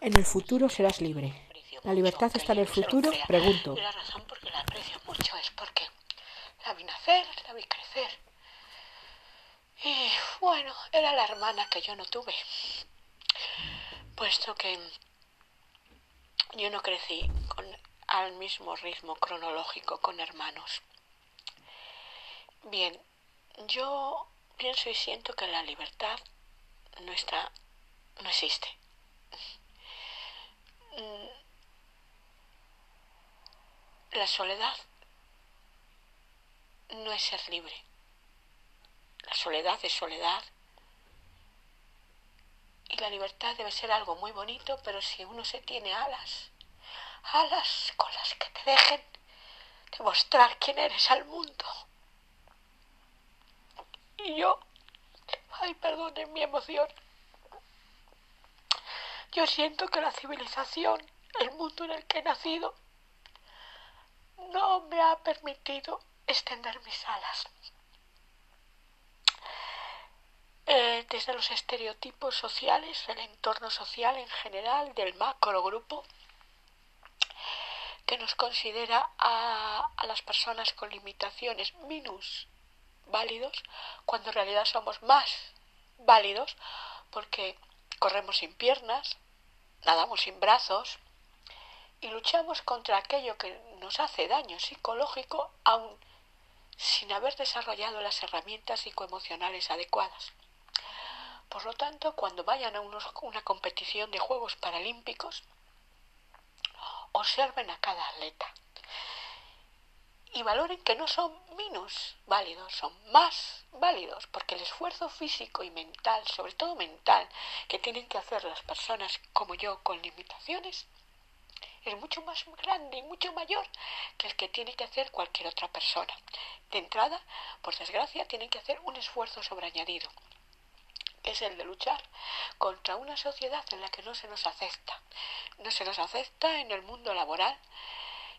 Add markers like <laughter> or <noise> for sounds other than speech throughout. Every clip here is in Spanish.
En el futuro serás libre. ¿La libertad está en el futuro? Pregunto. La razón por la aprecio mucho es porque la vi nacer, la vi crecer. Y bueno, era la hermana que yo no tuve. Puesto que yo no crecí con, al mismo ritmo cronológico con hermanos. Bien, yo pienso y siento que la libertad no está, no existe. Mm, la soledad no es ser libre. La soledad es soledad. Y la libertad debe ser algo muy bonito, pero si uno se tiene alas, alas con las que te dejen demostrar quién eres al mundo. Y yo, ay, perdonen mi emoción, yo siento que la civilización, el mundo en el que he nacido, no me ha permitido extender mis alas. Eh, desde los estereotipos sociales, el entorno social en general, del macrogrupo, que nos considera a, a las personas con limitaciones minus válidos, cuando en realidad somos más válidos, porque corremos sin piernas, nadamos sin brazos y luchamos contra aquello que nos hace daño psicológico aún sin haber desarrollado las herramientas psicoemocionales adecuadas. Por lo tanto, cuando vayan a unos, una competición de Juegos Paralímpicos, observen a cada atleta y valoren que no son menos válidos, son más válidos, porque el esfuerzo físico y mental, sobre todo mental, que tienen que hacer las personas como yo con limitaciones, es mucho más grande y mucho mayor que el que tiene que hacer cualquier otra persona. De entrada, por desgracia, tienen que hacer un esfuerzo sobreañadido es el de luchar contra una sociedad en la que no se nos acepta. No se nos acepta en el mundo laboral.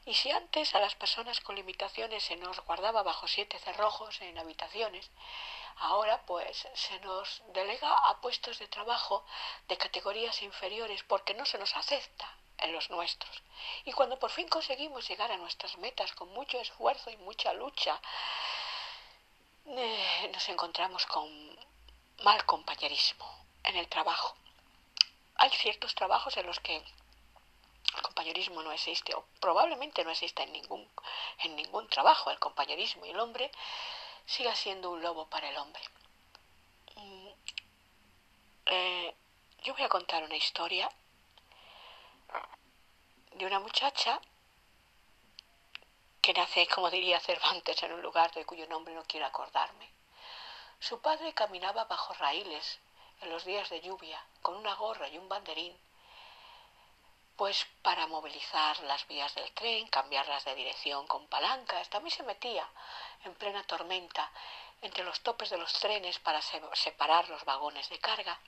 Y si antes a las personas con limitaciones se nos guardaba bajo siete cerrojos en habitaciones, ahora pues se nos delega a puestos de trabajo de categorías inferiores porque no se nos acepta en los nuestros. Y cuando por fin conseguimos llegar a nuestras metas con mucho esfuerzo y mucha lucha, eh, nos encontramos con mal compañerismo en el trabajo. Hay ciertos trabajos en los que el compañerismo no existe o probablemente no exista en ningún, en ningún trabajo el compañerismo y el hombre siga siendo un lobo para el hombre. Mm, eh, yo voy a contar una historia de una muchacha que nace, como diría Cervantes, en un lugar de cuyo nombre no quiero acordarme. Su padre caminaba bajo raíles en los días de lluvia, con una gorra y un banderín, pues para movilizar las vías del tren, cambiarlas de dirección con palancas, también se metía en plena tormenta entre los topes de los trenes para separar los vagones de carga.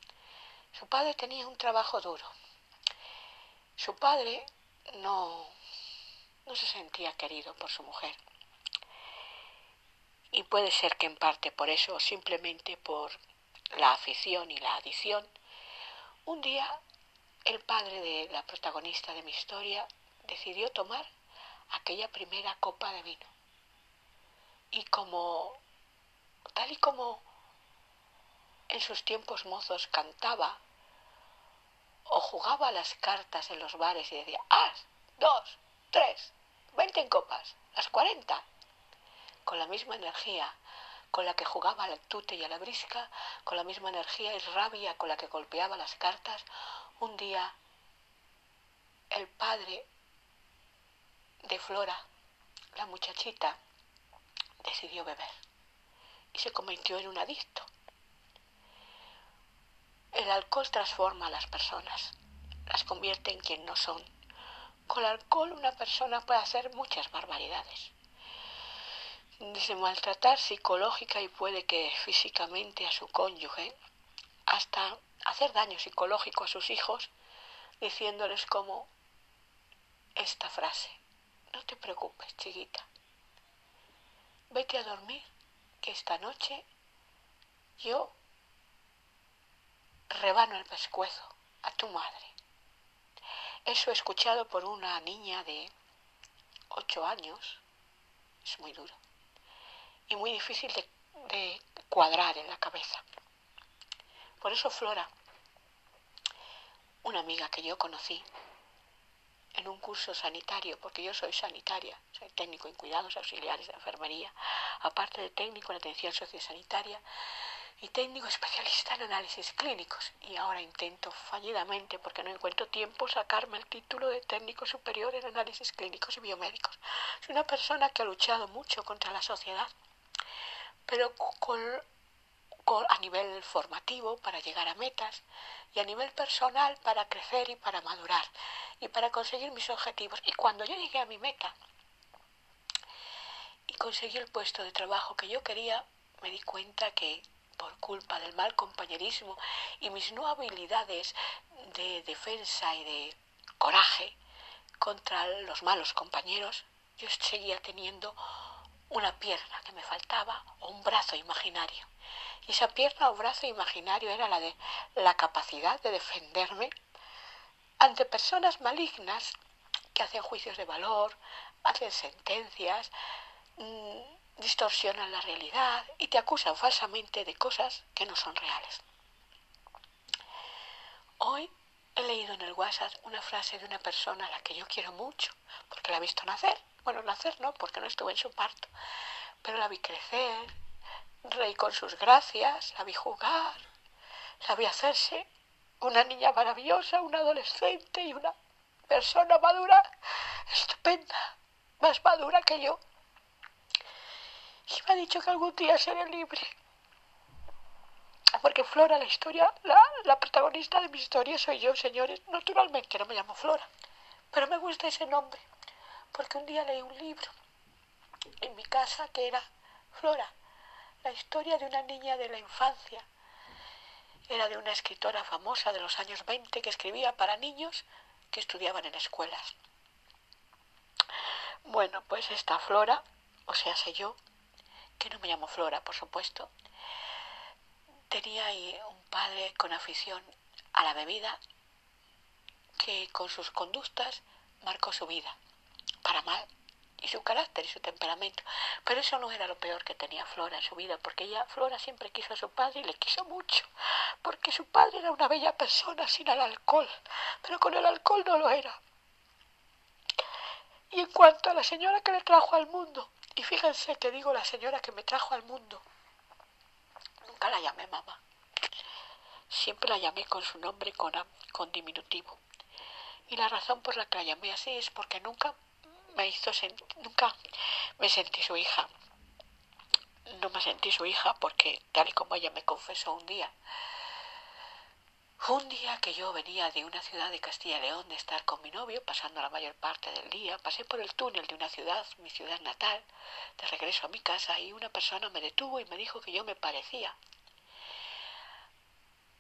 Su padre tenía un trabajo duro. Su padre no, no se sentía querido por su mujer. Y puede ser que en parte por eso o simplemente por la afición y la adición, un día el padre de la protagonista de mi historia decidió tomar aquella primera copa de vino. Y como, tal y como en sus tiempos mozos cantaba o jugaba las cartas en los bares y decía, haz, dos, tres, veinte en copas, las cuarenta, con la misma energía con la que jugaba al tute y a la brisca, con la misma energía y rabia con la que golpeaba las cartas, un día el padre de Flora, la muchachita, decidió beber y se convirtió en un adicto. El alcohol transforma a las personas, las convierte en quien no son. Con el alcohol una persona puede hacer muchas barbaridades desde maltratar psicológica y puede que físicamente a su cónyuge, hasta hacer daño psicológico a sus hijos, diciéndoles como esta frase, no te preocupes, chiquita, vete a dormir, que esta noche yo rebano el pescuezo a tu madre. Eso escuchado por una niña de ocho años es muy duro y muy difícil de, de cuadrar en la cabeza. Por eso Flora, una amiga que yo conocí en un curso sanitario, porque yo soy sanitaria, soy técnico en cuidados auxiliares de enfermería, aparte de técnico en atención sociosanitaria y técnico especialista en análisis clínicos. Y ahora intento fallidamente, porque no encuentro tiempo, sacarme el título de técnico superior en análisis clínicos y biomédicos. Soy una persona que ha luchado mucho contra la sociedad, pero con, con, a nivel formativo para llegar a metas y a nivel personal para crecer y para madurar y para conseguir mis objetivos. Y cuando yo llegué a mi meta y conseguí el puesto de trabajo que yo quería, me di cuenta que por culpa del mal compañerismo y mis no habilidades de defensa y de coraje contra los malos compañeros, yo seguía teniendo una pierna que me faltaba o un brazo imaginario. Y esa pierna o brazo imaginario era la de la capacidad de defenderme ante personas malignas que hacen juicios de valor, hacen sentencias, mmm, distorsionan la realidad y te acusan falsamente de cosas que no son reales. Hoy he leído en el WhatsApp una frase de una persona a la que yo quiero mucho, porque la he visto nacer. Bueno, nacer no, porque no estuve en su parto, pero la vi crecer, reí con sus gracias, la vi jugar, la vi hacerse una niña maravillosa, una adolescente y una persona madura, estupenda, más madura que yo. Y me ha dicho que algún día seré libre. Porque Flora, la historia, la, la protagonista de mi historia soy yo, señores. Naturalmente no me llamo Flora, pero me gusta ese nombre. Porque un día leí un libro en mi casa que era Flora, la historia de una niña de la infancia era de una escritora famosa de los años 20 que escribía para niños que estudiaban en escuelas. Bueno, pues esta Flora, o sea, sé yo, que no me llamo Flora, por supuesto, tenía ahí un padre con afición a la bebida que con sus conductas marcó su vida, para mal y su carácter y su temperamento. Pero eso no era lo peor que tenía Flora en su vida, porque ella, Flora, siempre quiso a su padre y le quiso mucho, porque su padre era una bella persona sin el alcohol, pero con el alcohol no lo era. Y en cuanto a la señora que le trajo al mundo, y fíjense que digo la señora que me trajo al mundo, nunca la llamé mamá, siempre la llamé con su nombre con, con diminutivo. Y la razón por la que la llamé así es porque nunca me hizo nunca me sentí su hija. No me sentí su hija porque, tal y como ella me confesó un día, un día que yo venía de una ciudad de Castilla y León de estar con mi novio, pasando la mayor parte del día, pasé por el túnel de una ciudad, mi ciudad natal, de regreso a mi casa, y una persona me detuvo y me dijo que yo me parecía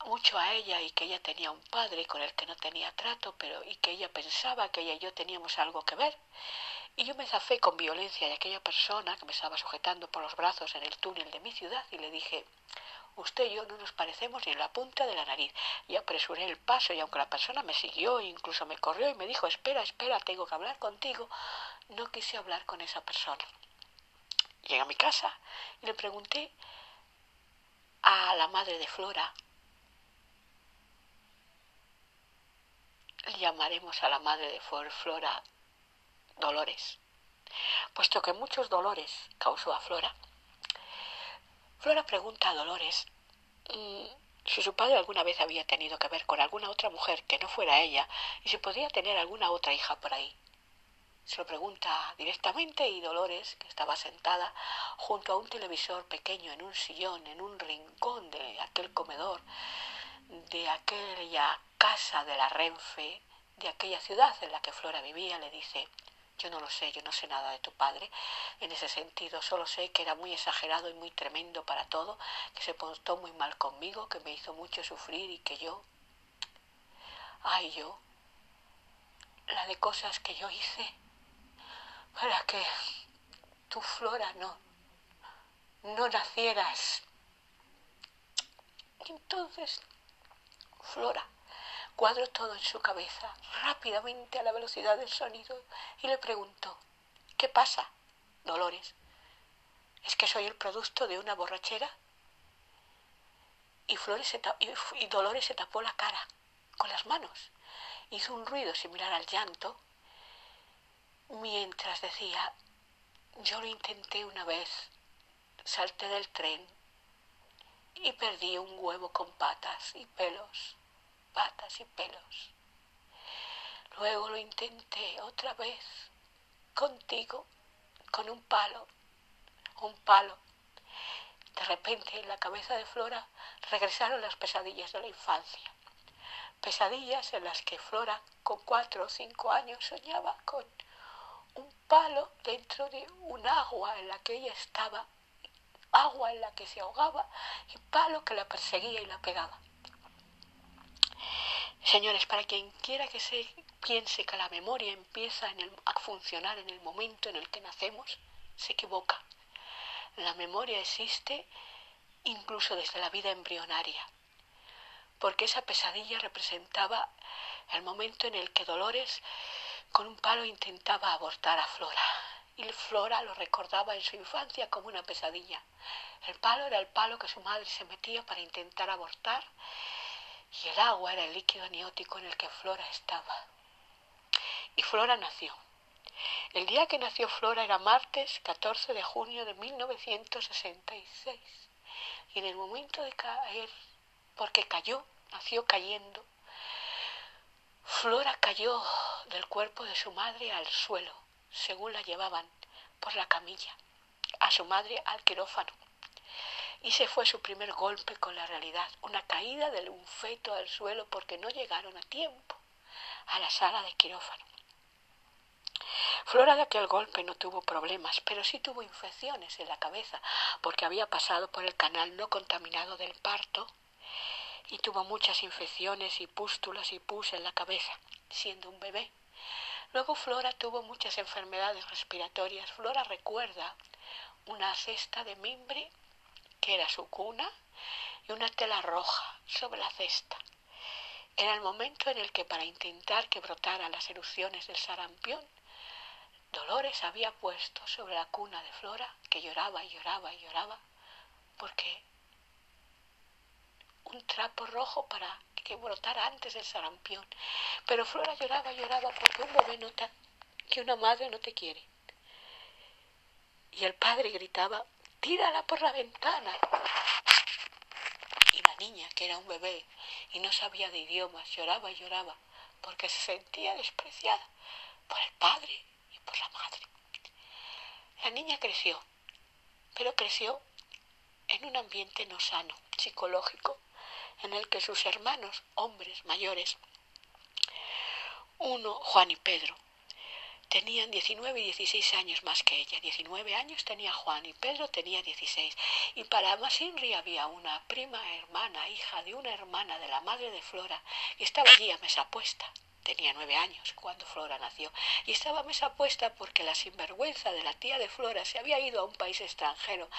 mucho a ella y que ella tenía un padre con el que no tenía trato, pero y que ella pensaba que ella y yo teníamos algo que ver. Y yo me zafé con violencia de aquella persona que me estaba sujetando por los brazos en el túnel de mi ciudad y le dije, usted y yo no nos parecemos ni en la punta de la nariz. Y apresuré el paso y aunque la persona me siguió, incluso me corrió y me dijo, espera, espera, tengo que hablar contigo, no quise hablar con esa persona. Llegué a mi casa y le pregunté a la madre de Flora, llamaremos a la madre de Flora Dolores, puesto que muchos dolores causó a Flora. Flora pregunta a Dolores mm, si su padre alguna vez había tenido que ver con alguna otra mujer que no fuera ella y si podía tener alguna otra hija por ahí. Se lo pregunta directamente y Dolores, que estaba sentada junto a un televisor pequeño en un sillón, en un rincón de aquel comedor, de aquella casa de la Renfe, de aquella ciudad en la que Flora vivía, le dice yo no lo sé, yo no sé nada de tu padre en ese sentido, solo sé que era muy exagerado y muy tremendo para todo, que se portó muy mal conmigo, que me hizo mucho sufrir y que yo, ay yo, la de cosas que yo hice para que tu Flora no, no nacieras. entonces, Flora, cuadro todo en su cabeza, rápidamente a la velocidad del sonido, y le preguntó, ¿qué pasa, Dolores? ¿Es que soy el producto de una borrachera? Y, Flores y Dolores se tapó la cara con las manos. Hizo un ruido similar al llanto mientras decía, yo lo intenté una vez, salté del tren y perdí un huevo con patas y pelos, patas y pelos. Luego lo intenté otra vez contigo, con un palo, un palo. De repente en la cabeza de Flora regresaron las pesadillas de la infancia. Pesadillas en las que Flora, con cuatro o cinco años, soñaba con un palo dentro de un agua en la que ella estaba, agua en la que se ahogaba y palo que la perseguía y la pegaba. Señores, para quien quiera que se piense que la memoria empieza a funcionar en el momento en el que nacemos, se equivoca. La memoria existe incluso desde la vida embrionaria, porque esa pesadilla representaba el momento en el que Dolores con un palo intentaba abortar a Flora, y Flora lo recordaba en su infancia como una pesadilla. El palo era el palo que su madre se metía para intentar abortar, y el agua era el líquido aniótico en el que Flora estaba. Y Flora nació. El día que nació Flora era martes 14 de junio de 1966. Y en el momento de caer, porque cayó, nació cayendo, Flora cayó del cuerpo de su madre al suelo, según la llevaban por la camilla, a su madre al quirófano. Y se fue su primer golpe con la realidad, una caída de un feto al suelo porque no llegaron a tiempo a la sala de quirófano. Flora de aquel golpe no tuvo problemas, pero sí tuvo infecciones en la cabeza porque había pasado por el canal no contaminado del parto y tuvo muchas infecciones y pústulas y pus en la cabeza, siendo un bebé. Luego Flora tuvo muchas enfermedades respiratorias. Flora recuerda una cesta de mimbre, que era su cuna, y una tela roja sobre la cesta. Era el momento en el que para intentar que brotaran las erupciones del sarampión, Dolores había puesto sobre la cuna de Flora, que lloraba y lloraba y lloraba, porque un trapo rojo para que brotara antes del sarampión. Pero Flora lloraba, lloraba porque un bebé nota que una madre no te quiere. Y el padre gritaba, tírala por la ventana. Y la niña, que era un bebé y no sabía de idiomas, lloraba y lloraba porque se sentía despreciada por el padre y por la madre. La niña creció, pero creció en un ambiente no sano, psicológico, en el que sus hermanos, hombres mayores, uno, Juan y Pedro, tenían 19 y 16 años más que ella. 19 años tenía Juan y Pedro tenía 16. Y para Masinri había una prima hermana, hija de una hermana de la madre de Flora, y estaba allí a mesa puesta. Tenía nueve años cuando Flora nació y estaba mesa puesta porque la sinvergüenza de la tía de Flora se había ido a un país extranjero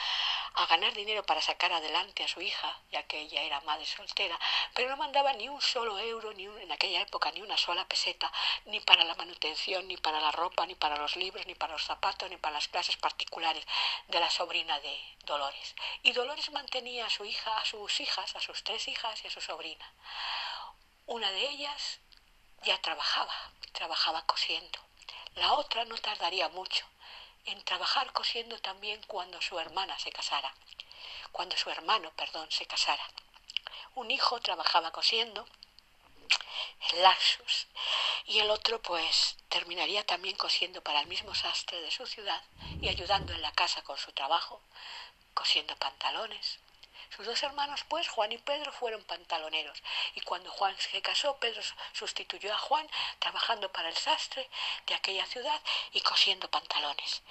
a ganar dinero para sacar adelante a su hija, ya que ella era madre soltera, pero no mandaba ni un solo euro, ni en aquella época ni una sola peseta, ni para la manutención, ni para la ropa, ni para los libros, ni para los zapatos, ni para las clases particulares de la sobrina de Dolores. Y Dolores mantenía a su hija, a sus hijas, a sus tres hijas y a su sobrina. Una de ellas ya trabajaba, trabajaba cosiendo. La otra no tardaría mucho en trabajar cosiendo también cuando su hermana se casara, cuando su hermano, perdón, se casara. Un hijo trabajaba cosiendo en laxos y el otro pues terminaría también cosiendo para el mismo sastre de su ciudad y ayudando en la casa con su trabajo, cosiendo pantalones, sus dos hermanos, pues, Juan y Pedro, fueron pantaloneros, y cuando Juan se casó, Pedro sustituyó a Juan trabajando para el sastre de aquella ciudad y cosiendo pantalones.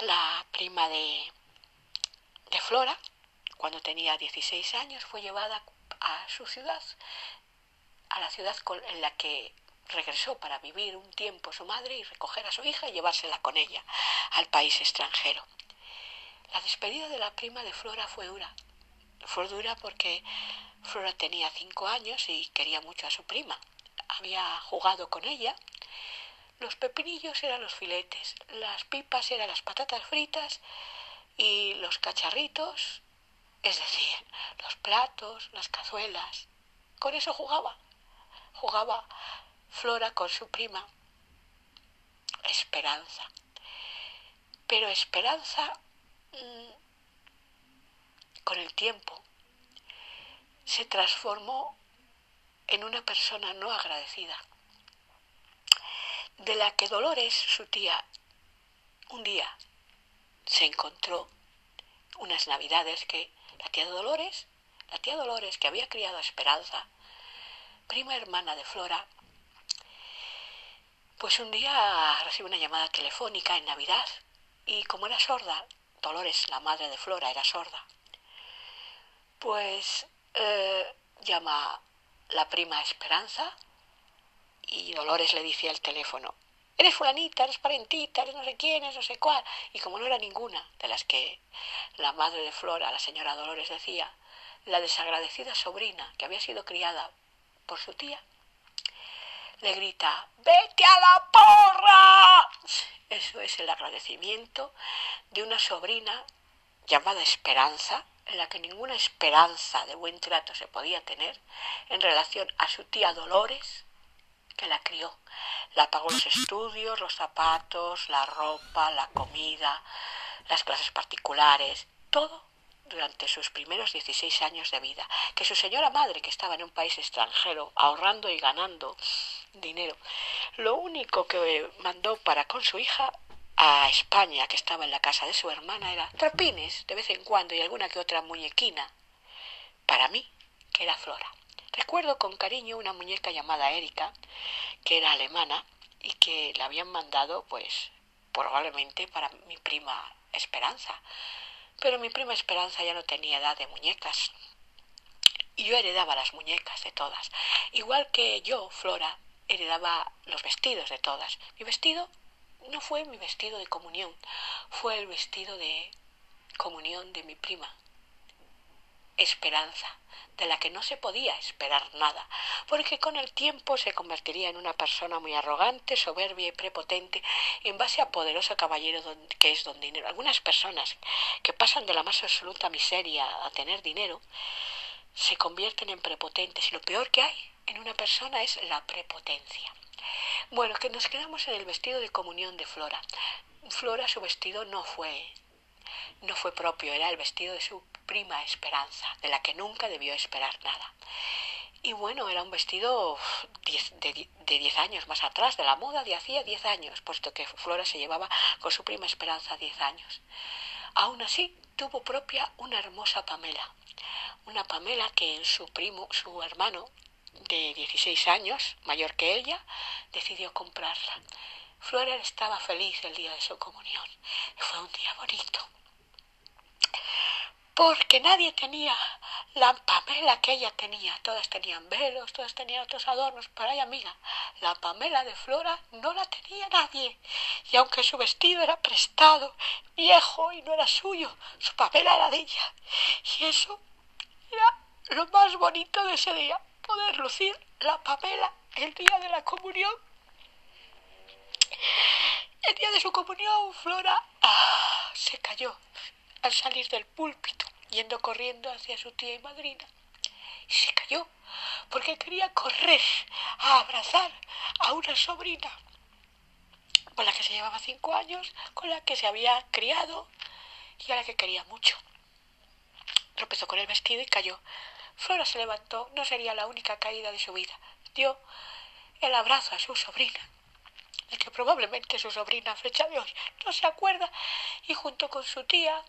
La prima de, de Flora, cuando tenía 16 años, fue llevada a su ciudad, a la ciudad en la que regresó para vivir un tiempo su madre y recoger a su hija y llevársela con ella al país extranjero. La despedida de la prima de Flora fue dura. Fue dura porque Flora tenía cinco años y quería mucho a su prima. había jugado con ella. Los pepinillos eran los filetes, las pipas eran las patatas fritas y los cacharritos, es decir, los platos, las cazuelas. Con eso jugaba. Jugaba Flora con su prima. Esperanza. Pero Esperanza, mm, con el tiempo, se transformó en una persona no agradecida, de la que Dolores, su tía, un día se encontró unas navidades que la tía Dolores, la tía Dolores que había criado a Esperanza, prima hermana de Flora, pues un día recibe una llamada telefónica en Navidad y como era sorda, Dolores, la madre de Flora, era sorda, pues eh, llama la prima Esperanza y Dolores le dice al teléfono, eres fulanita, eres parentita, eres no sé quién, eres no sé cuál. Y como no era ninguna de las que la madre de Flora, la señora Dolores, decía, la desagradecida sobrina que había sido criada por su tía, le grita, vete a la porra. Eso es el agradecimiento de una sobrina llamada Esperanza, en la que ninguna esperanza de buen trato se podía tener en relación a su tía Dolores, que la crió. La pagó los estudios, los zapatos, la ropa, la comida, las clases particulares, todo durante sus primeros 16 años de vida. Que su señora madre, que estaba en un país extranjero, ahorrando y ganando dinero, lo único que mandó para con su hija a España, que estaba en la casa de su hermana, era trapines de vez en cuando y alguna que otra muñequina. Para mí, que era Flora. Recuerdo con cariño una muñeca llamada Erika, que era alemana y que la habían mandado, pues, probablemente para mi prima Esperanza. Pero mi prima Esperanza ya no tenía edad de muñecas. Y yo heredaba las muñecas de todas. Igual que yo, Flora, heredaba los vestidos de todas. Mi vestido no fue mi vestido de comunión, fue el vestido de comunión de mi prima. Esperanza, de la que no se podía esperar nada, porque con el tiempo se convertiría en una persona muy arrogante, soberbia y prepotente en base a poderoso caballero que es don dinero. Algunas personas que pasan de la más absoluta miseria a tener dinero se convierten en prepotentes y lo peor que hay en una persona es la prepotencia. Bueno, que nos quedamos en el vestido de comunión de Flora. Flora su vestido no fue no fue propio, era el vestido de su prima Esperanza, de la que nunca debió esperar nada. Y bueno, era un vestido de, diez años más atrás, de la moda de hacía diez años, puesto que Flora se llevaba con su prima Esperanza diez años. Aún así, tuvo propia una hermosa Pamela, una Pamela que en su primo, su hermano, de 16 años, mayor que ella, decidió comprarla. Flora estaba feliz el día de su comunión. Fue un día bonito porque nadie tenía la Pamela que ella tenía. Todas tenían velos, todas tenían otros adornos para ella, amiga. La Pamela de Flora no la tenía nadie. Y aunque su vestido era prestado, viejo y no era suyo, su Pamela era de ella. Y eso era lo más bonito de ese día, poder lucir la Pamela el día de la comunión. El día de su comunión, Flora ah, se cayó al salir del púlpito, yendo corriendo hacia su tía y madrina. Y se cayó, porque quería correr a abrazar a una sobrina con la que se llevaba cinco años, con la que se había criado y a la que quería mucho. Tropezó con el vestido y cayó. Flora se levantó, no sería la única caída de su vida. Dio el abrazo a su sobrina, el que probablemente su sobrina fecha de hoy no se acuerda, y junto con su tía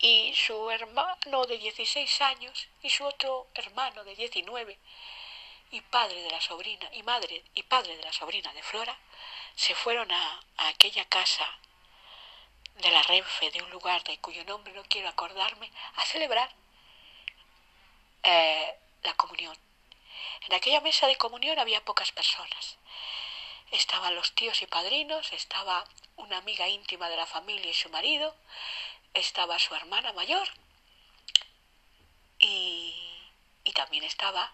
y su hermano de 16 años y su otro hermano de 19 y padre de la sobrina y madre y padre de la sobrina de Flora se fueron a, aquella casa de la Renfe de un lugar de cuyo nombre no quiero acordarme a celebrar eh, la comunión. En aquella mesa de comunión había pocas personas. Estaban los tíos y padrinos, estaba una amiga íntima de la familia y su marido, estaba su hermana mayor y, y también estaba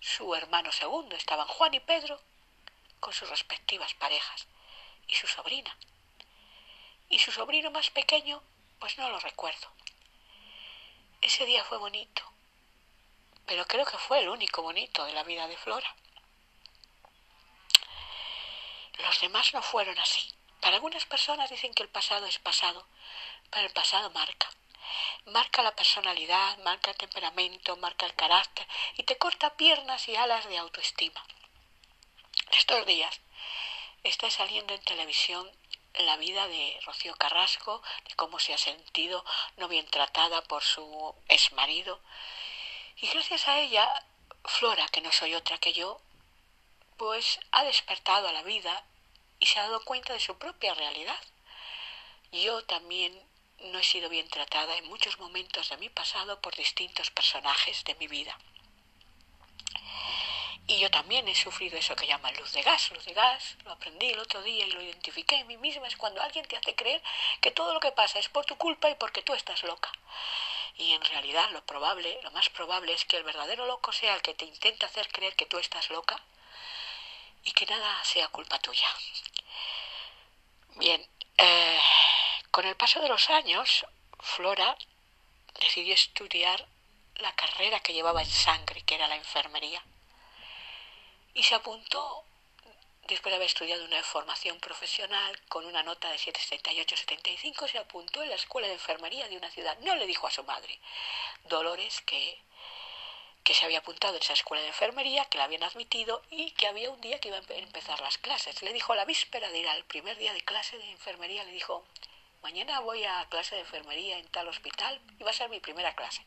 su hermano segundo, estaban Juan y Pedro con sus respectivas parejas y su sobrina. Y su sobrino más pequeño, pues no lo recuerdo. Ese día fue bonito, pero creo que fue el único bonito de la vida de Flora. Los demás no fueron así. Para algunas personas dicen que el pasado es pasado, pero el pasado marca. Marca la personalidad, marca el temperamento, marca el carácter y te corta piernas y alas de autoestima. Estos días está saliendo en televisión la vida de Rocío Carrasco, de cómo se ha sentido no bien tratada por su exmarido. Y gracias a ella, Flora, que no soy otra que yo, pues ha despertado a la vida y se ha dado cuenta de su propia realidad. Yo también no he sido bien tratada en muchos momentos de mi pasado por distintos personajes de mi vida. Y yo también he sufrido eso que llaman luz de gas. Luz de gas, lo aprendí el otro día y lo identifiqué en mí misma. Es cuando alguien te hace creer que todo lo que pasa es por tu culpa y porque tú estás loca. Y en realidad lo probable, lo más probable es que el verdadero loco sea el que te intenta hacer creer que tú estás loca y que nada sea culpa tuya. Bien, eh, con el paso de los años, Flora decidió estudiar la carrera que llevaba en sangre, que era la enfermería. Y se apuntó, después de haber estudiado una formación profesional con una nota de 778-75, se apuntó en la escuela de enfermería de una ciudad. No le dijo a su madre, Dolores, que que se había apuntado en esa escuela de enfermería, que la habían admitido y que había un día que iban a empezar las clases. Le dijo la víspera de ir al primer día de clase de enfermería, le dijo, mañana voy a clase de enfermería en tal hospital y va a ser mi primera clase.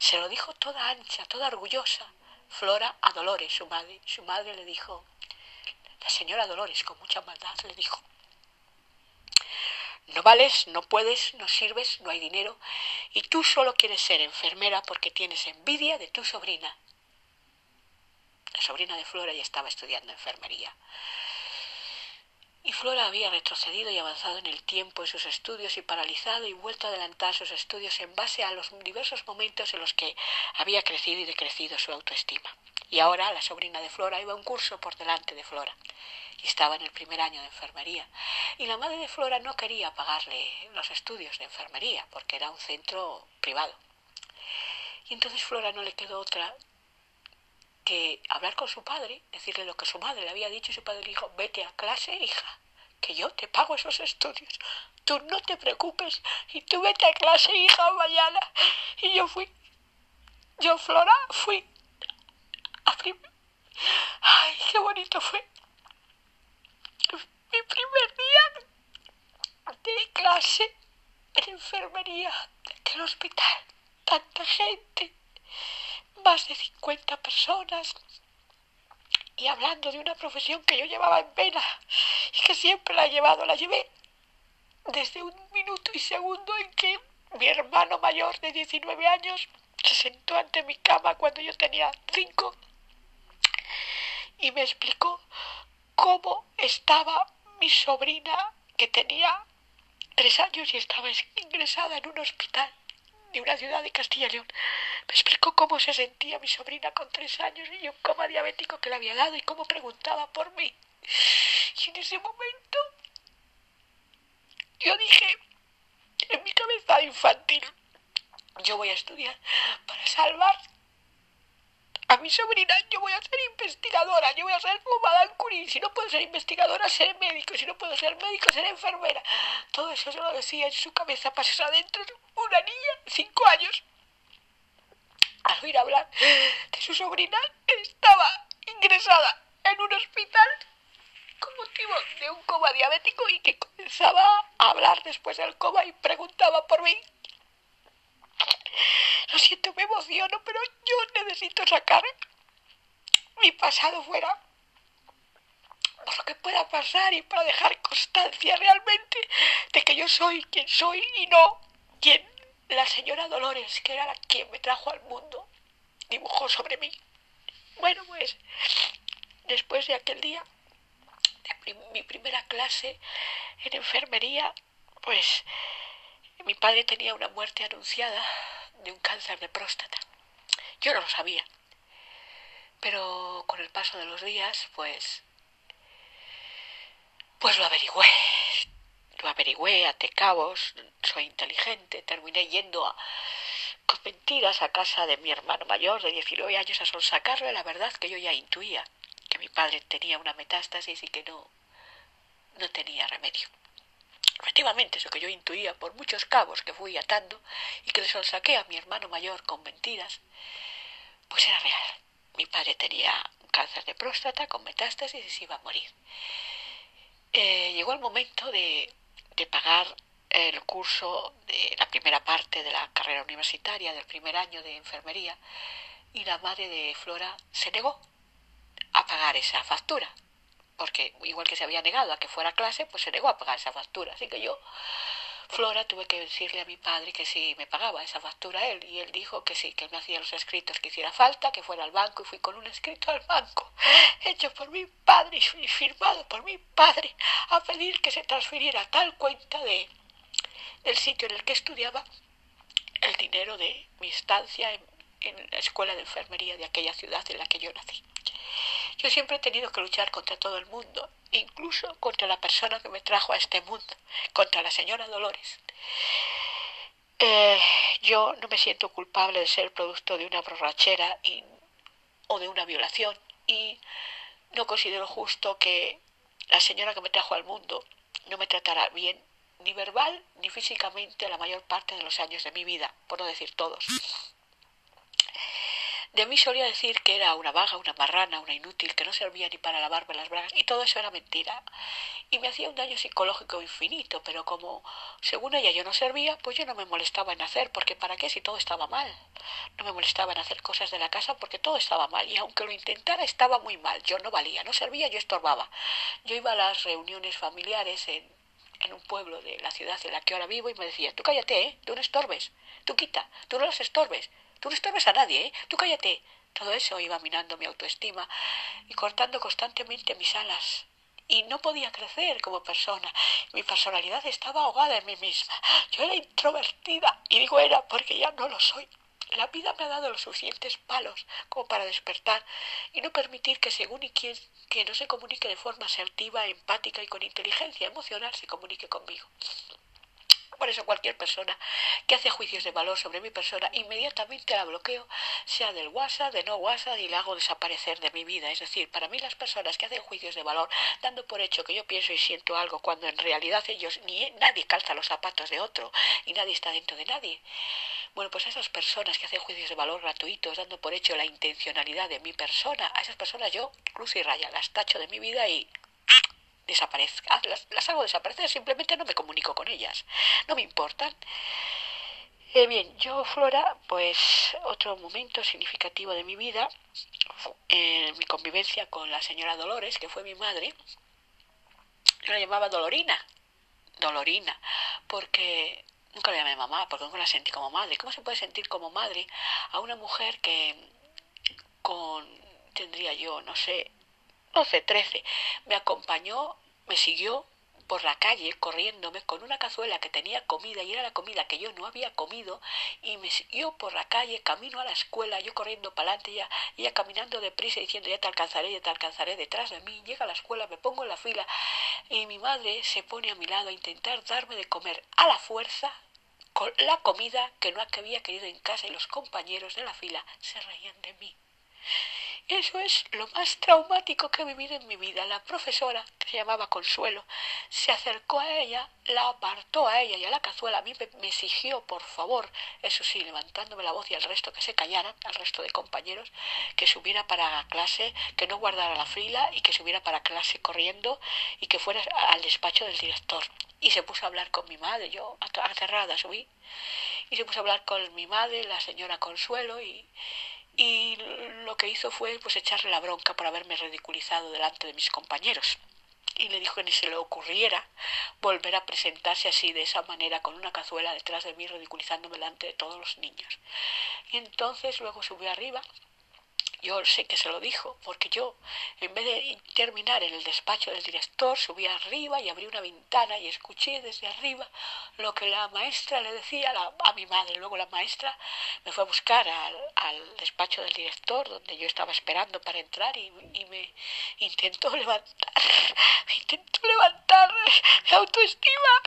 Se lo dijo toda ancha, toda orgullosa. Flora a Dolores, su madre. Su madre le dijo, la señora Dolores, con mucha maldad, le dijo, no vales, no puedes, no sirves, no hay dinero, y tú solo quieres ser enfermera porque tienes envidia de tu sobrina. La sobrina de Flora ya estaba estudiando enfermería. Y Flora había retrocedido y avanzado en el tiempo en sus estudios y paralizado y vuelto a adelantar sus estudios en base a los diversos momentos en los que había crecido y decrecido su autoestima. Y ahora la sobrina de Flora iba un curso por delante de Flora y estaba en el primer año de enfermería. Y la madre de Flora no quería pagarle los estudios de enfermería porque era un centro privado. Y entonces Flora no le quedó otra que hablar con su padre, decirle lo que su madre le había dicho y su padre le dijo, vete a clase, hija, que yo te pago esos estudios. Tú no te preocupes y tú vete a clase, hija, mañana. Y yo fui, yo Flora fui a Ay, qué bonito fue mi primer día de clase en enfermería del hospital. Tanta gente, más de 50 personas, y hablando de una profesión que yo llevaba en pena y que siempre la he llevado, la llevé desde un minuto y segundo en que mi hermano mayor de 19 años se sentó ante mi cama cuando yo tenía 5 y me explicó cómo estaba mi sobrina, que tenía tres años y estaba ingresada en un hospital de una ciudad de Castilla y León. Me explicó cómo se sentía mi sobrina con tres años y un coma diabético que le había dado y cómo preguntaba por mí. Y en ese momento yo dije, en mi cabeza infantil, yo voy a estudiar para salvar a mi sobrina, yo voy a ser investigadora, yo voy a ser como Madame Curie, si no puedo ser investigadora, seré médico, si no puedo ser médico, seré enfermera. Todo eso se lo decía en su cabeza, pasas adentro una niña, cinco años. Al oír hablar de su sobrina, estaba ingresada en un hospital con motivo de un coma diabético y que comenzaba a hablar después del coma y preguntaba por mí. Lo siento, me emociono, pero yo necesito sacar mi pasado fuera por lo que pueda pasar y para dejar constancia realmente de que yo soy quien soy y no quien la señora Dolores, que era la quien me trajo al mundo, dibujó sobre mí. Bueno, pues después de aquel día, de mi primera clase en enfermería, pues mi padre tenía una muerte anunciada de un cáncer de próstata. Yo no lo sabía. Pero con el paso de los días, pues, pues lo averigüé. Lo averigüé, até cabos, soy inteligente, terminé yendo con mentiras a casa de mi hermano mayor de 19 años a sonsacarle la verdad que yo ya intuía, que mi padre tenía una metástasis y que no, no tenía remedio. Efectivamente, eso que yo intuía por muchos cabos que fui atando y que le sonsaqué a mi hermano mayor con mentiras, pues era real. Mi padre tenía cáncer de próstata con metástasis y se iba a morir. Eh, llegó el momento de pagar el curso de la primera parte de la carrera universitaria del primer año de enfermería y la madre de Flora se negó a pagar esa factura porque igual que se había negado a que fuera a clase, pues se negó a pagar esa factura. Así que yo, Flora, tuve que decirle a mi padre que si me pagaba esa factura él, y él dijo que sí, que me hacía los escritos que hiciera falta, que fuera al banco, y fui con un escrito al banco, hecho por mi padre y firmado por mi padre, a pedir que se transfiriera tal cuenta de del sitio en el que estudiaba el dinero de mi estancia en, en la escuela de enfermería de aquella ciudad en la que yo nací. Yo siempre he tenido que luchar contra todo el mundo, incluso contra la persona que me trajo a este mundo, contra la señora Dolores. Eh, yo no me siento culpable de ser producto de una borrachera o de una violación y no considero justo que la señora que me trajo al mundo no me tratara bien ni verbal ni físicamente la mayor parte de los años de mi vida, por no decir todos. De mí solía decir que era una vaga, una marrana, una inútil, que no servía ni para lavarme las bragas, y todo eso era mentira. Y me hacía un daño psicológico infinito, pero como, según ella, yo no servía, pues yo no me molestaba en hacer, porque ¿para qué si todo estaba mal? No me molestaba en hacer cosas de la casa porque todo estaba mal, y aunque lo intentara, estaba muy mal. Yo no valía, no servía, yo estorbaba. Yo iba a las reuniones familiares en, en un pueblo de la ciudad en la que ahora vivo y me decía, tú cállate, ¿eh? Tú no estorbes, tú quita, tú no las estorbes. Tú no estorbes a nadie, ¿eh? Tú cállate. Todo eso iba minando mi autoestima y cortando constantemente mis alas. Y no podía crecer como persona. Mi personalidad estaba ahogada en mí misma. Yo era introvertida. Y digo era porque ya no lo soy. La vida me ha dado los suficientes palos como para despertar y no permitir que según y quien que no se comunique de forma asertiva, empática y con inteligencia emocional se comunique conmigo. Por eso cualquier persona que hace juicios de valor sobre mi persona, inmediatamente la bloqueo, sea del WhatsApp, de no WhatsApp, y la hago desaparecer de mi vida. Es decir, para mí las personas que hacen juicios de valor, dando por hecho que yo pienso y siento algo, cuando en realidad ellos, ni nadie calza los zapatos de otro, y nadie está dentro de nadie. Bueno, pues a esas personas que hacen juicios de valor gratuitos, dando por hecho la intencionalidad de mi persona, a esas personas yo, cruz y raya, las tacho de mi vida y desaparezca, las, las, hago desaparecer, simplemente no me comunico con ellas, no me importan. Eh, bien, yo, Flora, pues otro momento significativo de mi vida, en mi convivencia con la señora Dolores, que fue mi madre, la llamaba Dolorina, Dolorina, porque nunca la llamé mamá, porque nunca la sentí como madre. ¿Cómo se puede sentir como madre a una mujer que con, tendría yo, no sé, 12, 13, me acompañó, me siguió por la calle corriéndome con una cazuela que tenía comida y era la comida que yo no había comido y me siguió por la calle camino a la escuela yo corriendo para adelante ya ella caminando deprisa diciendo ya te alcanzaré ya te alcanzaré detrás de mí llega a la escuela me pongo en la fila y mi madre se pone a mi lado a intentar darme de comer a la fuerza con la comida que no había querido en casa y los compañeros de la fila se reían de mí eso es lo más traumático que he vivido en mi vida. La profesora, que se llamaba Consuelo, se acercó a ella, la apartó a ella y a la cazuela. A mí me, exigió, por favor, eso sí, levantándome la voz y al resto que se callaran, al resto de compañeros, que subiera para clase, que no guardara la fila y que subiera para clase corriendo y que fuera al despacho del director. Y se puso a hablar con mi madre, yo aterrada subí, y se puso a hablar con mi madre, la señora Consuelo, y, y lo que hizo fue pues echarle la bronca por haberme ridiculizado delante de mis compañeros. Y le dijo que ni se le ocurriera volver a presentarse así de esa manera con una cazuela detrás de mí ridiculizándome delante de todos los niños. Y entonces luego subió arriba yo sé que se lo dijo, porque yo, en vez de terminar en el despacho del director, subí arriba y abrí una ventana y escuché desde arriba lo que la maestra le decía a, mi madre. Luego la maestra me fue a buscar al, despacho del director, donde yo estaba esperando para entrar, y, y me intentó levantar, <laughs> me levantar la autoestima.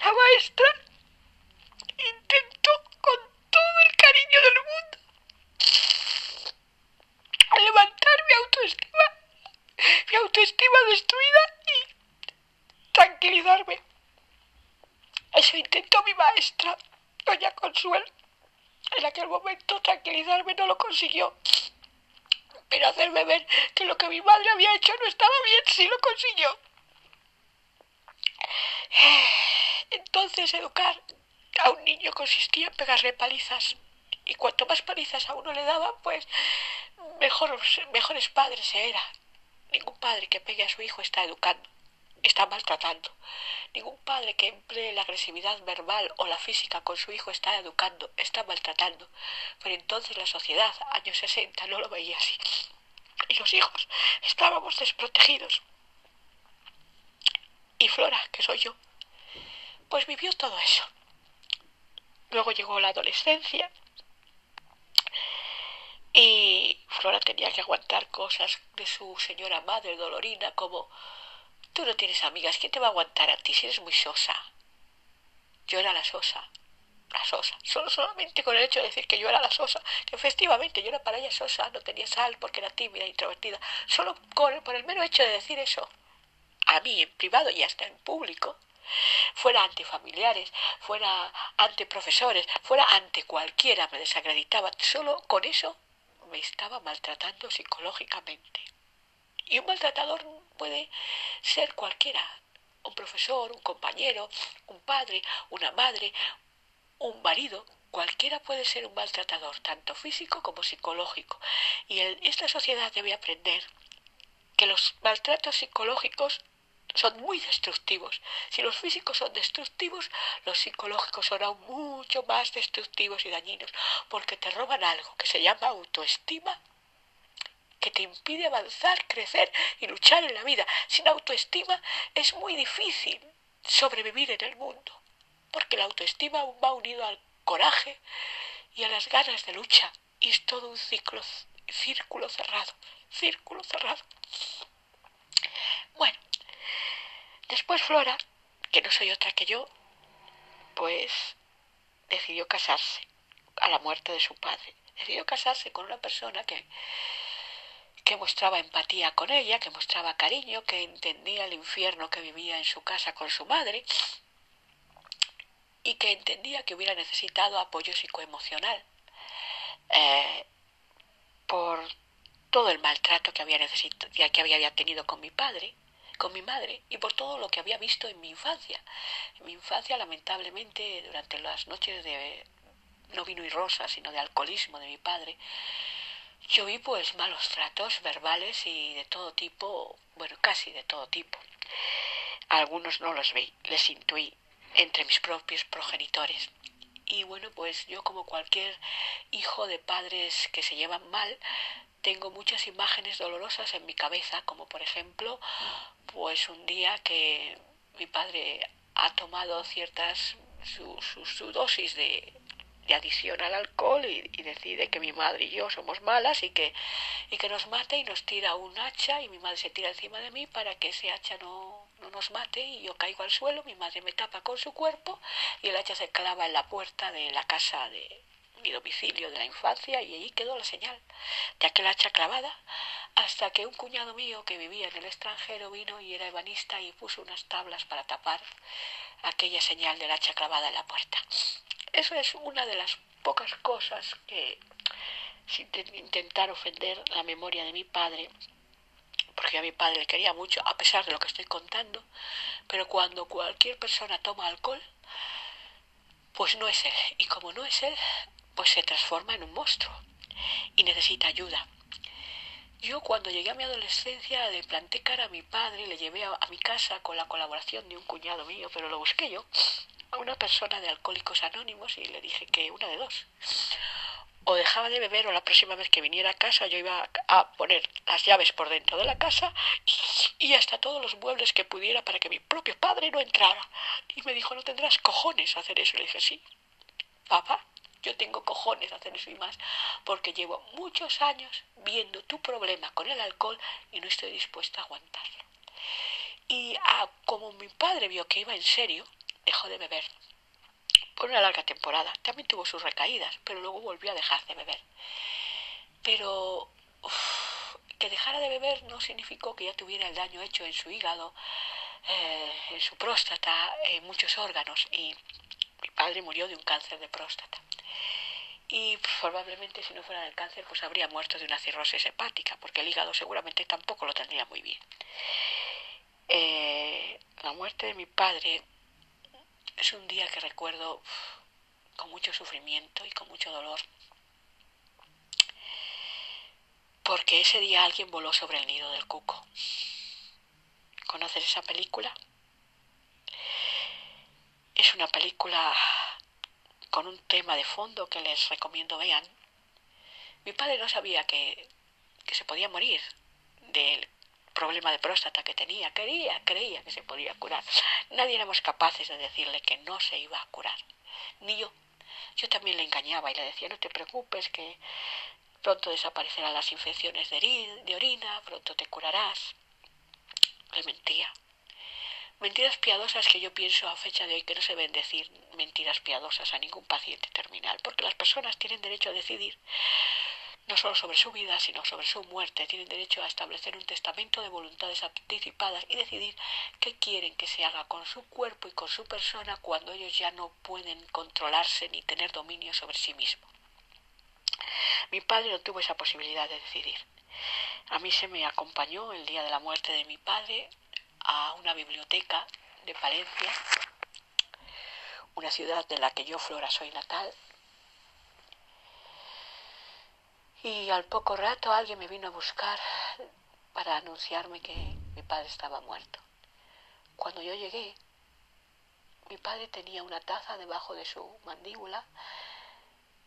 La maestra intentó con el cariño del mundo levantar mi autoestima, mi autoestima destruida y tranquilizarme. Eso intentó mi maestra, doña Consuelo. En aquel momento tranquilizarme no lo consiguió. Pero hacerme ver que lo que mi madre había hecho no estaba bien sí lo consiguió. Entonces educar a un niño consistía en pegarle palizas. Y cuanto más palizas a uno le daban, pues mejor, mejores padres se era. Ningún padre que pegue a su hijo está educando, está maltratando. Ningún padre que emplee la agresividad verbal o la física con su hijo está educando, está maltratando. Pero entonces la sociedad, años 60, no lo veía así. Y los hijos estábamos desprotegidos. Y Flora, que soy yo, pues vivió todo eso. Luego llegó la adolescencia y Flora tenía que aguantar cosas de su señora madre dolorina como tú no tienes amigas, ¿quién te va a aguantar a ti si eres muy sosa? Yo era la sosa, la sosa, solo solamente con el hecho de decir que yo era la sosa, que efectivamente yo era para ella sosa, no tenía sal porque era tímida, introvertida, solo por el mero hecho de decir eso, a mí en privado y hasta en público, fuera ante familiares, fuera ante profesores, fuera ante cualquiera me desacreditaba, solo con eso me estaba maltratando psicológicamente. Y un maltratador puede ser cualquiera, un profesor, un compañero, un padre, una madre, un marido, cualquiera puede ser un maltratador, tanto físico como psicológico. Y esta sociedad debe aprender que los maltratos psicológicos son muy destructivos. Si los físicos son destructivos, los psicológicos son aún mucho más destructivos y dañinos, porque te roban algo que se llama autoestima, que te impide avanzar, crecer y luchar en la vida. Sin autoestima es muy difícil sobrevivir en el mundo, porque la autoestima va unido al coraje y a las ganas de lucha, y es todo un ciclo, círculo cerrado, círculo cerrado. Bueno, Después Flora, que no soy otra que yo, pues decidió casarse a la muerte de su padre. Decidió casarse con una persona que, que mostraba empatía con ella, que mostraba cariño, que entendía el infierno que vivía en su casa con su madre y que entendía que hubiera necesitado apoyo psicoemocional eh, por todo el maltrato que había, que había tenido con mi padre con mi madre y por todo lo que había visto en mi infancia. En mi infancia, lamentablemente, durante las noches de no vino y rosa, sino de alcoholismo de mi padre, yo vi pues malos tratos verbales y de todo tipo, bueno, casi de todo tipo. Algunos no los vi, les intuí entre mis propios progenitores. Y bueno, pues yo como cualquier hijo de padres que se llevan mal, tengo muchas imágenes dolorosas en mi cabeza, como por ejemplo, pues un día que mi padre ha tomado ciertas su, su, dosis de, de, adicción al alcohol y, decide que mi madre y yo somos malas y que, y que nos mate y nos tira un hacha y mi madre se tira encima de mí para que ese hacha no, no nos mate y yo caigo al suelo, mi madre me tapa con su cuerpo y el hacha se clava en la puerta de la casa de, mi domicilio de la infancia y allí quedó la señal de aquel hacha clavada hasta que un cuñado mío que vivía en el extranjero vino y era ebanista y puso unas tablas para tapar aquella señal del hacha clavada en la puerta. Eso es una de las pocas cosas que sin intentar ofender la memoria de mi padre porque a mi padre le quería mucho, a pesar de lo que estoy contando, pero cuando cualquier persona toma alcohol, pues no es él. Y como no es él, pues se transforma en un monstruo y necesita ayuda. Yo cuando llegué a mi adolescencia le planté cara a mi padre, le llevé a, mi casa con la colaboración de un cuñado mío, pero lo busqué yo, a una persona de Alcohólicos Anónimos y le dije que una de dos. O dejaba de beber o la próxima vez que viniera a casa yo iba a poner las llaves por dentro de la casa y hasta todos los muebles que pudiera para que mi propio padre no entrara. Y me dijo, no tendrás cojones hacer eso. Le dije, sí, papá, yo tengo cojones a hacer eso y más, porque llevo muchos años viendo tu problema con el alcohol y no estoy dispuesta a aguantarlo. Y ah, como mi padre vio que iba en serio, dejó de beber por una larga temporada. También tuvo sus recaídas, pero luego volvió a dejar de beber. Pero que dejara de beber no significó que ya tuviera el daño hecho en su hígado, eh, en su próstata, en muchos órganos. Y padre murió de un cáncer de próstata. Y probablemente si no fuera del cáncer, pues habría muerto de una cirrosis hepática, porque el hígado seguramente tampoco lo tendría muy bien. Eh, la muerte de mi padre es un día que recuerdo con mucho sufrimiento y con mucho dolor. Porque ese día alguien voló sobre el nido del cuco. ¿Conoces esa película? Es una película con un tema de fondo que les recomiendo vean. Mi padre no sabía que, que se podía morir del problema de próstata que tenía. Quería, creía que se podía curar. Nadie éramos capaces de decirle que no se iba a curar. Ni yo. Yo también le engañaba y le decía, no te preocupes, que pronto desaparecerán las infecciones de, orina, pronto te curarás. Le mentía. Mentiras piadosas que yo pienso a fecha de hoy que no se ven decir mentiras piadosas a ningún paciente terminal, porque las personas tienen derecho a decidir no solo sobre su vida, sino sobre su muerte. Tienen derecho a establecer un testamento de voluntades anticipadas y decidir qué quieren que se haga con su cuerpo y con su persona cuando ellos ya no pueden controlarse ni tener dominio sobre sí mismos. Mi padre no tuvo esa posibilidad de decidir. A mí se me acompañó el día de la muerte de mi padre a una biblioteca de Palencia, una ciudad de la que yo, Flora, soy natal, Y al poco rato alguien me vino a buscar para anunciarme que mi padre estaba muerto. Cuando yo llegué, mi padre tenía una taza debajo de su mandíbula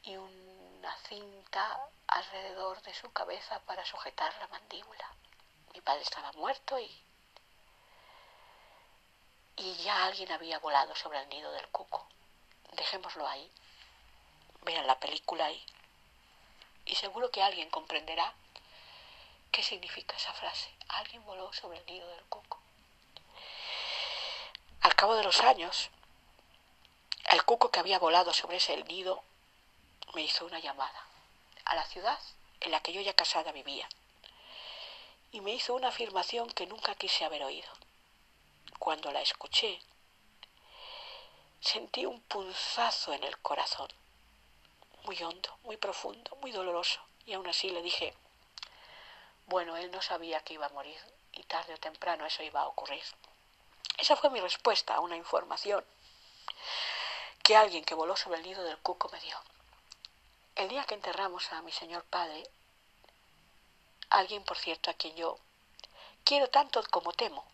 y una cinta alrededor de su cabeza para sujetar la mandíbula. Mi padre estaba muerto y, y ya alguien había volado sobre el nido del cuco. Dejémoslo ahí. Vean la película ahí y seguro que alguien comprenderá qué significa esa frase. Alguien voló sobre el nido del cuco. Al cabo de los años, el cuco que había volado sobre ese nido me hizo una llamada a la ciudad en la que yo ya casada vivía y me hizo una afirmación que nunca quise haber oído. Cuando la escuché, sentí un punzazo en el corazón muy hondo, muy profundo, muy doloroso. Y aún así le dije, bueno, él no sabía que iba a morir y tarde o temprano eso iba a ocurrir. Esa fue mi respuesta a una información que alguien que voló sobre el nido del cuco me dio. El día que enterramos a mi señor padre, alguien, por cierto, a quien yo quiero tanto como temo,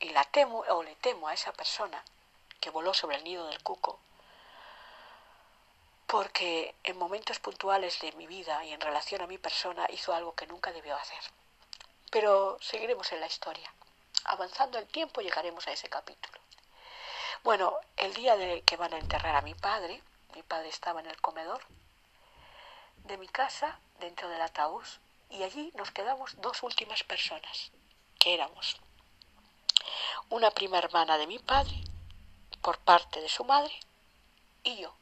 y la temo o le temo a esa persona que voló sobre el nido del cuco, porque en momentos puntuales de mi vida y en relación a mi persona hizo algo que nunca debió hacer. Pero seguiremos en la historia. Avanzando el tiempo llegaremos a ese capítulo. Bueno, el día de que van a enterrar a mi padre, mi padre estaba en el comedor de mi casa, dentro del ataúd, y allí nos quedamos dos últimas personas, que éramos una prima hermana de mi padre, por parte de su madre, y yo.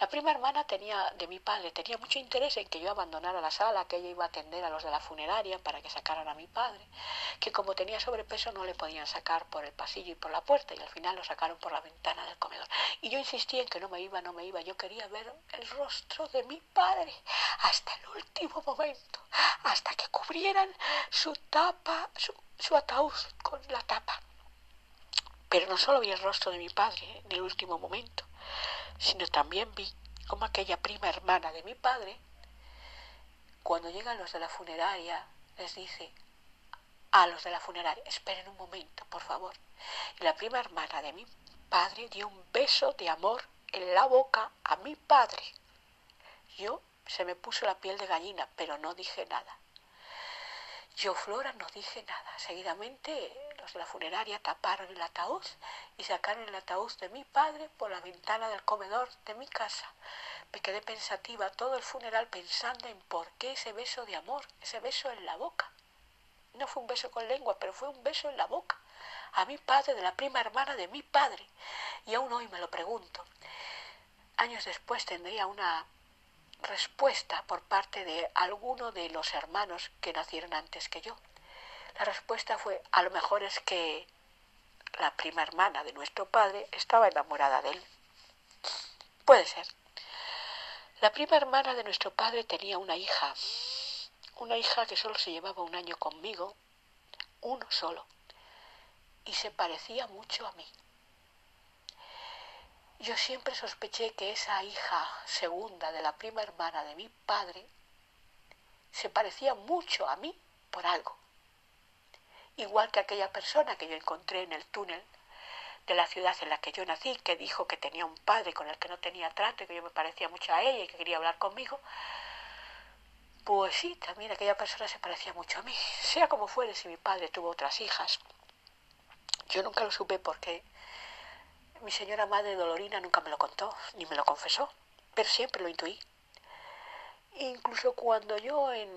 La prima hermana tenía, de mi padre tenía mucho interés en que yo abandonara la sala, que ella iba a atender a los de la funeraria para que sacaran a mi padre, que como tenía sobrepeso no le podían sacar por el pasillo y por la puerta, y al final lo sacaron por la ventana del comedor. Y yo insistí en que no me iba, no me iba, yo quería ver el rostro de mi padre hasta el último momento, hasta que cubrieran su tapa, su, su ataúd con la tapa. Pero no solo vi el rostro de mi padre en el último momento, sino también vi como aquella prima hermana de mi padre, cuando llegan los de la funeraria, les dice a los de la funeraria, esperen un momento, por favor. Y la prima hermana de mi padre dio un beso de amor en la boca a mi padre. Yo se me puso la piel de gallina, pero no dije nada. Yo, Flora, no dije nada. Seguidamente la funeraria taparon el ataúd y sacaron el ataúd de mi padre por la ventana del comedor de mi casa. Me quedé pensativa todo el funeral pensando en por qué ese beso de amor, ese beso en la boca. No fue un beso con lengua, pero fue un beso en la boca. A mi padre, de la prima hermana de mi padre. Y aún hoy me lo pregunto. Años después tendría una respuesta por parte de alguno de los hermanos que nacieron antes que yo. La respuesta fue, a lo mejor es que la prima hermana de nuestro padre estaba enamorada de él. Puede ser. La prima hermana de nuestro padre tenía una hija, una hija que solo se llevaba un año conmigo, uno solo, y se parecía mucho a mí. Yo siempre sospeché que esa hija segunda de la prima hermana de mi padre se parecía mucho a mí por algo. Igual que aquella persona que yo encontré en el túnel de la ciudad en la que yo nací, que dijo que tenía un padre con el que no tenía trato y que yo me parecía mucho a ella y que quería hablar conmigo, pues sí, también aquella persona se parecía mucho a mí. Sea como fuere, si mi padre tuvo otras hijas, yo nunca lo supe porque mi señora madre Dolorina nunca me lo contó, ni me lo confesó, pero siempre lo intuí. Incluso cuando yo, en,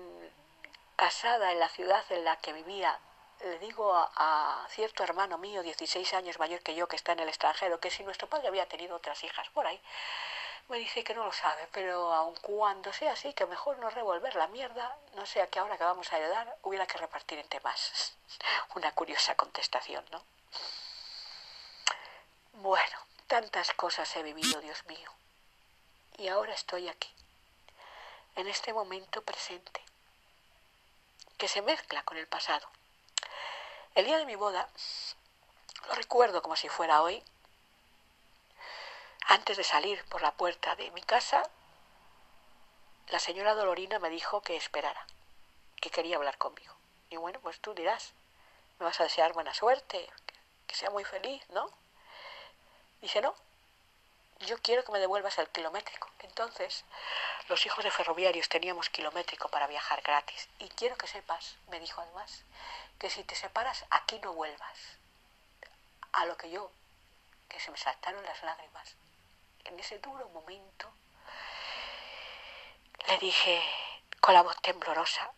casada en la ciudad en la que vivía, le digo a, cierto hermano mío, 16 años mayor que yo, que está en el extranjero, que si nuestro padre había tenido otras hijas por ahí, me dice que no lo sabe, pero aun cuando sea así, que mejor no revolver la mierda, no sea que ahora que vamos a ayudar hubiera que repartir entre más. <laughs> Una curiosa contestación, ¿no? Bueno, tantas cosas he vivido, Dios mío. Y ahora estoy aquí, en este momento presente, que se mezcla con el pasado. El día de mi boda, lo recuerdo como si fuera hoy, antes de salir por la puerta de mi casa, la señora Dolorina me dijo que esperara, que quería hablar conmigo. Y bueno, pues tú dirás, me vas a desear buena suerte, que sea muy feliz, ¿no? Dice, no, yo quiero que me devuelvas el kilométrico. Entonces, los hijos de ferroviarios teníamos kilométrico para viajar gratis. Y quiero que sepas, me dijo además, que si te separas, aquí no vuelvas. A lo que yo, que se me saltaron las lágrimas, en ese duro momento, le dije con la voz temblorosa,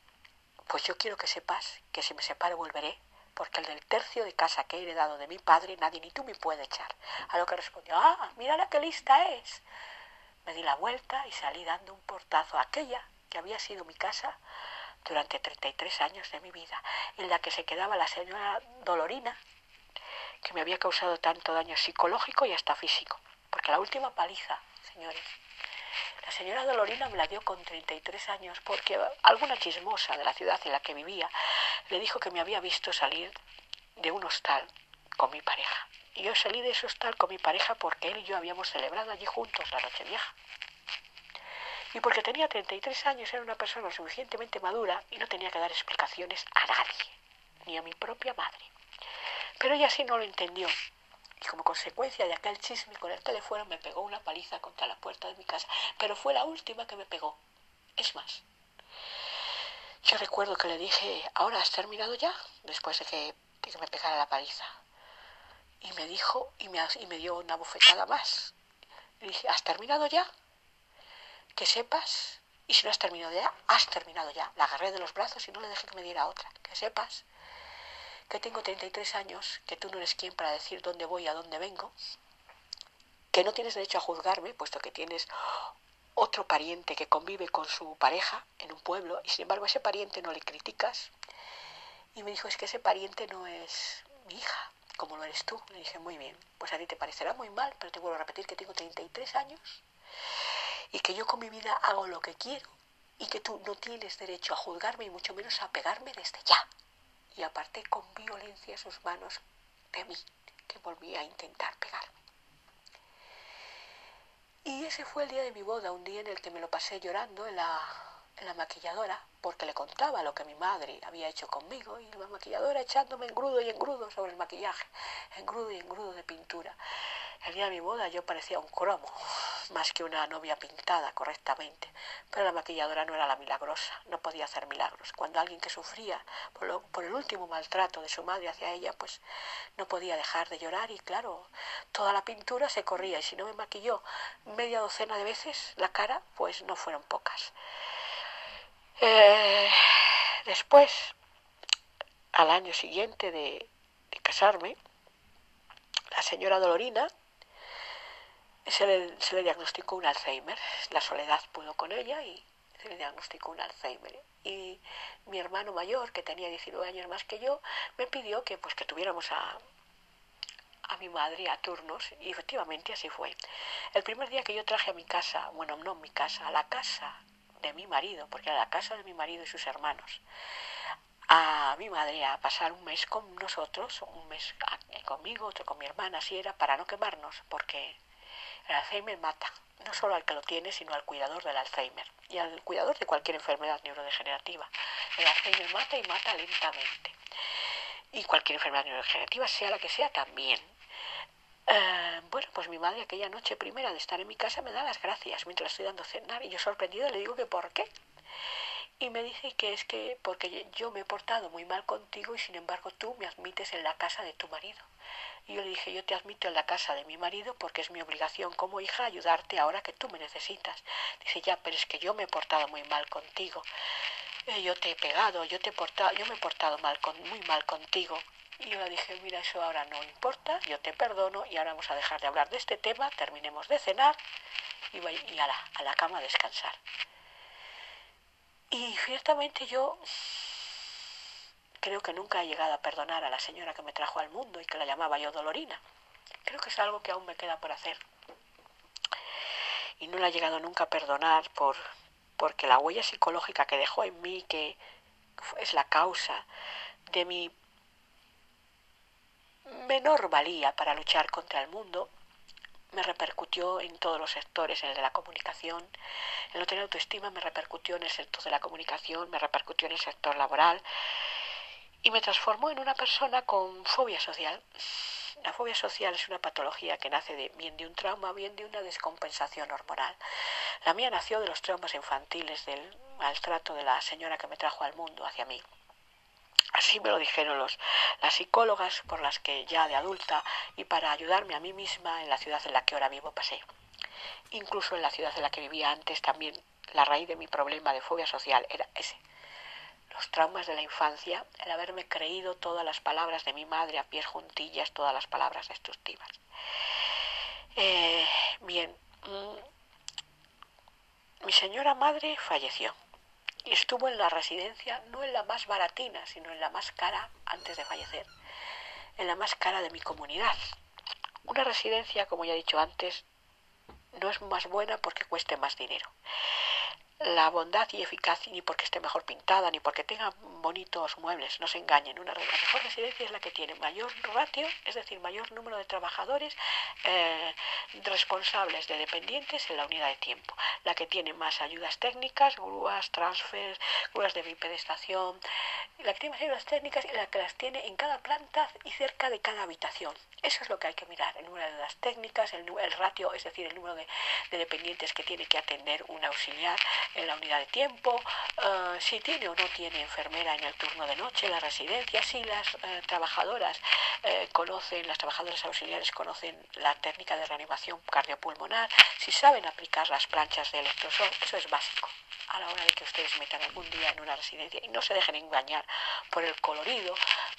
pues yo quiero que sepas que si me separo volveré porque el del tercio de casa que he heredado de mi padre nadie ni tú me puede echar. A lo que respondió, ah, mira qué lista es. Me di la vuelta y salí dando un portazo a aquella que había sido mi casa durante 33 años de mi vida, en la que se quedaba la señora Dolorina, que me había causado tanto daño psicológico y hasta físico. Porque la última paliza, señores, la señora Dolorina me la dio con 33 años porque alguna chismosa de la ciudad en la que vivía le dijo que me había visto salir de un hostal con mi pareja. Y yo salí de ese hostal con mi pareja porque él y yo habíamos celebrado allí juntos la noche vieja. Y porque tenía 33 años, era una persona suficientemente madura y no tenía que dar explicaciones a nadie, ni a mi propia madre. Pero ella sí no lo entendió y como consecuencia de aquel chisme con el teléfono me pegó una paliza contra la puerta de mi casa, pero fue la última que me pegó. Es más, yo recuerdo que le dije, ¿ahora has terminado ya? Después de que, me pegara la paliza. Y me dijo, y me, y me dio una bofetada más. Le dije, ¿has terminado ya? Que sepas, y si no has terminado ya, has terminado ya. La agarré de los brazos y no le dejé que me diera otra. Que sepas que tengo 33 años, que tú no eres quien para decir dónde voy, a dónde vengo, que no tienes derecho a juzgarme, puesto que tienes otro pariente que convive con su pareja en un pueblo y sin embargo a ese pariente no le criticas. Y me dijo, es que ese pariente no es mi hija, como lo eres tú. Le dije, muy bien, pues a ti te parecerá muy mal, pero te vuelvo a repetir que tengo 33 años y que yo con mi vida hago lo que quiero y que tú no tienes derecho a juzgarme y mucho menos a pegarme desde ya y aparté con violencia sus manos de mí, que volvía a intentar pegarme. Y ese fue el día de mi boda, un día en el que me lo pasé llorando en la, en la maquilladora, porque le contaba lo que mi madre había hecho conmigo, y la maquilladora echándome engrudo y engrudo sobre el maquillaje, engrudo y engrudo de pintura. El día de mi boda yo parecía un cromo, más que una novia pintada correctamente, pero la maquilladora no era la milagrosa, no podía hacer milagros. Cuando alguien que sufría por, por el último maltrato de su madre hacia ella, pues no podía dejar de llorar y claro, toda la pintura se corría y si no me maquilló media docena de veces la cara, pues no fueron pocas. Eh, después, al año siguiente de, casarme, la señora Dolorina se le, se le, diagnosticó un Alzheimer. La soledad pudo con ella y se le diagnosticó un Alzheimer. Y mi hermano mayor, que tenía 19 años más que yo, me pidió que, pues, que tuviéramos a, a mi madre a turnos y efectivamente así fue. El primer día que yo traje a mi casa, bueno, no mi casa, a la casa de mi marido, porque era la casa de mi marido y sus hermanos, a mi madre a pasar un mes con nosotros, un mes conmigo, otro con mi hermana, así era, para no quemarnos, porque el Alzheimer mata, no solo al que lo tiene, sino al cuidador del Alzheimer y al cuidador de cualquier enfermedad neurodegenerativa. El Alzheimer mata y mata lentamente. Y cualquier enfermedad neurodegenerativa, sea la que sea, también. Uh, bueno, pues mi madre aquella noche primera de estar en mi casa me da las gracias mientras estoy dando cenar y yo sorprendido le digo que por qué. Y me dice que es que porque yo me he portado muy mal contigo y sin embargo tú me admites en la casa de tu marido. Y yo le dije, yo te admito en la casa de mi marido porque es mi obligación como hija ayudarte ahora que tú me necesitas. Dice, ya, pero es que yo me he portado muy mal contigo. Eh, yo te he pegado, yo te he portado, yo me he portado mal con, muy mal contigo. Y yo le dije, mira, eso ahora no importa, yo te perdono y ahora vamos a dejar de hablar de este tema, terminemos de cenar y, y a, la, a la cama a descansar. Y ciertamente yo creo que nunca he llegado a perdonar a la señora que me trajo al mundo y que la llamaba yo Dolorina. Creo que es algo que aún me queda por hacer. Y no la he llegado nunca a perdonar por, porque la huella psicológica que dejó en mí, que es la causa de mi menor valía para luchar contra el mundo, me repercutió en todos los sectores, en el de la comunicación, el no tener autoestima me repercutió en el sector de la comunicación, me repercutió en el sector laboral y me transformó en una persona con fobia social. La fobia social es una patología que nace de, bien de un trauma, bien de una descompensación hormonal. La mía nació de los traumas infantiles, del maltrato de la señora que me trajo al mundo hacia mí. Así me lo dijeron los, las psicólogas por las que ya de adulta y para ayudarme a mí misma en la ciudad en la que ahora vivo pasé. Incluso en la ciudad en la que vivía antes también la raíz de mi problema de fobia social era ese. Los traumas de la infancia, el haberme creído todas las palabras de mi madre a pies juntillas, todas las palabras destructivas. Eh, bien, mmm, mi señora madre falleció y estuvo en la residencia, no en la más baratina, sino en la más cara antes de fallecer, en la más cara de mi comunidad. Una residencia, como ya he dicho antes, no es más buena porque cueste más dinero la bondad y eficacia ni porque esté mejor pintada ni porque tenga bonitos muebles, no se engañen. Una, la mejor residencia es la que tiene mayor ratio, es decir, mayor número de trabajadores eh, responsables de dependientes en la unidad de tiempo. La que tiene más ayudas técnicas, grúas, transfers, grúas de bipedestación, la que tiene más ayudas técnicas y la que las tiene en cada planta y cerca de cada habitación. Eso es lo que hay que mirar, el número de ayudas técnicas, el, el ratio, es decir, el número de, de dependientes que tiene que atender un auxiliar en la unidad de tiempo, uh, si tiene o no tiene enfermera en el turno de noche, la residencia, si las uh, trabajadoras uh, conocen, las trabajadoras auxiliares conocen la técnica de reanimación cardiopulmonar, si saben aplicar las planchas de electroshock, eso es básico a la hora de que ustedes metan algún día en una residencia y no se dejen engañar por el colorido,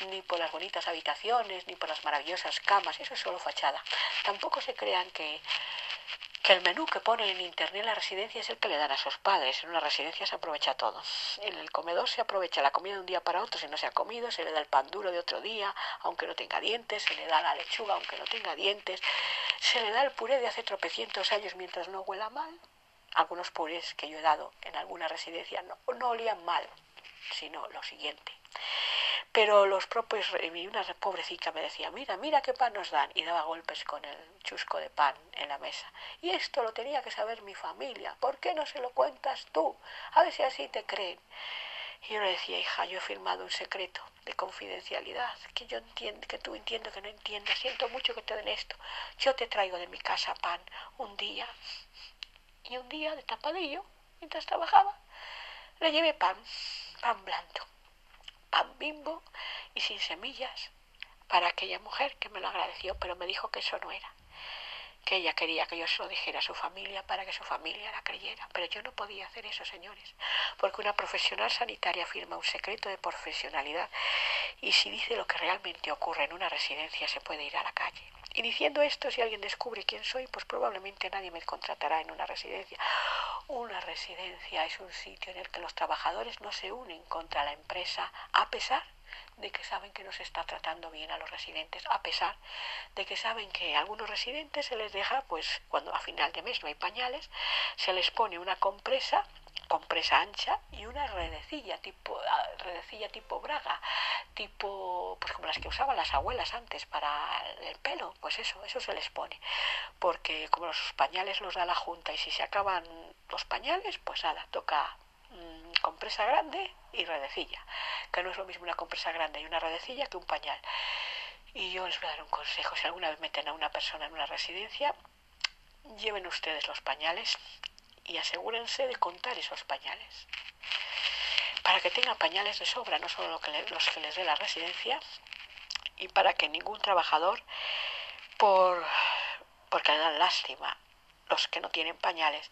ni por las bonitas habitaciones, ni por las maravillosas camas, eso es solo fachada. Tampoco se crean que que el menú que ponen en internet la residencia es el que le dan a sus padres. En una residencia se aprovecha todo. En el comedor se aprovecha la comida de un día para otro si no se ha comido, se le da el pan duro de otro día, aunque no tenga dientes, se le da la lechuga aunque no tenga dientes, se le da el puré de hace tropecientos años mientras no huela mal. Algunos purés que yo he dado en alguna residencia no, no olían mal, sino lo siguiente. Pero los propios, y una pobrecita me decía, mira, mira qué pan nos dan, y daba golpes con el chusco de pan en la mesa. Y esto lo tenía que saber mi familia, ¿por qué no se lo cuentas tú? A ver si así te creen. Y yo le decía, hija, yo he firmado un secreto de confidencialidad, que yo entiendo, que tú entiendo que no entiendas, siento mucho que te den esto. Yo te traigo de mi casa pan un día. Y un día de tapadillo, mientras trabajaba, le llevé pan, pan blando, pan bimbo y sin semillas para aquella mujer que me lo agradeció, pero me dijo que eso no era que ella quería que yo se lo dijera a su familia para que su familia la creyera. Pero yo no podía hacer eso, señores, porque una profesional sanitaria firma un secreto de profesionalidad y si dice lo que realmente ocurre en una residencia se puede ir a la calle. Y diciendo esto, si alguien descubre quién soy, pues probablemente nadie me contratará en una residencia. Una residencia es un sitio en el que los trabajadores no se unen contra la empresa a pesar de que saben que no se está tratando bien a los residentes, a pesar de que saben que a algunos residentes se les deja, pues cuando a final de mes no hay pañales, se les pone una compresa compresa ancha y una redecilla tipo ah, redecilla tipo braga tipo pues como las que usaban las abuelas antes para el pelo pues eso eso se les pone. Porque como los pañales los da la junta y si se acaban los pañales pues nada toca Mm, compresa grande y redecilla, que no es lo mismo una compresa grande y una redecilla que un pañal. Y yo les voy a dar un consejo, si alguna vez meten a una persona en una residencia, lleven ustedes los pañales y asegúrense de contar esos pañales. Para que tengan pañales de sobra, no solo los que les dé la residencia, y para que ningún trabajador, por, porque le dan lástima los que no tienen pañales,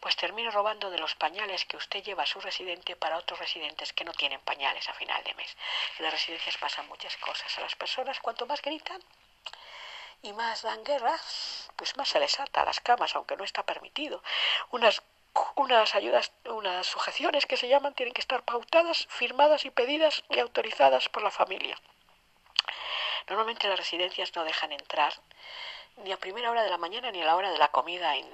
pues termino robando de los pañales que usted lleva a su residente para otros residentes que no tienen pañales a final de mes. En las residencias pasan muchas cosas. A las personas, cuanto más gritan y más dan guerra, pues más se les ata a las camas, aunque no está permitido. Unas unas ayudas, unas sujeciones que se llaman, tienen que estar pautadas, firmadas y pedidas y autorizadas por la familia. Normalmente las residencias no dejan entrar ni a primera hora de la mañana ni a la hora de la comida en,